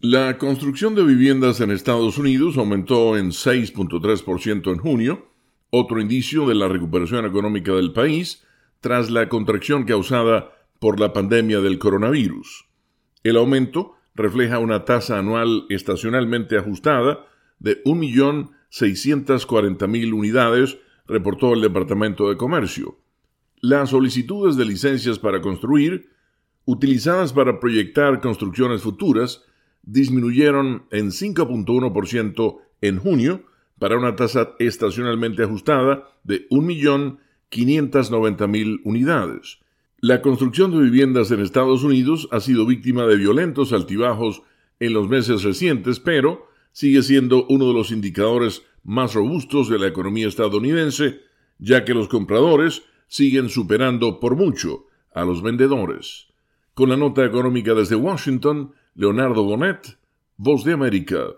La construcción de viviendas en Estados Unidos aumentó en 6.3% en junio, otro indicio de la recuperación económica del país tras la contracción causada por la pandemia del coronavirus. El aumento refleja una tasa anual estacionalmente ajustada de 1.640.000 unidades, reportó el Departamento de Comercio. Las solicitudes de licencias para construir, utilizadas para proyectar construcciones futuras, disminuyeron en 5.1% en junio para una tasa estacionalmente ajustada de 1.590.000 unidades. La construcción de viviendas en Estados Unidos ha sido víctima de violentos altibajos en los meses recientes, pero sigue siendo uno de los indicadores más robustos de la economía estadounidense, ya que los compradores siguen superando por mucho a los vendedores. Con la nota económica desde Washington, Leonardo Bonet, Voz de América.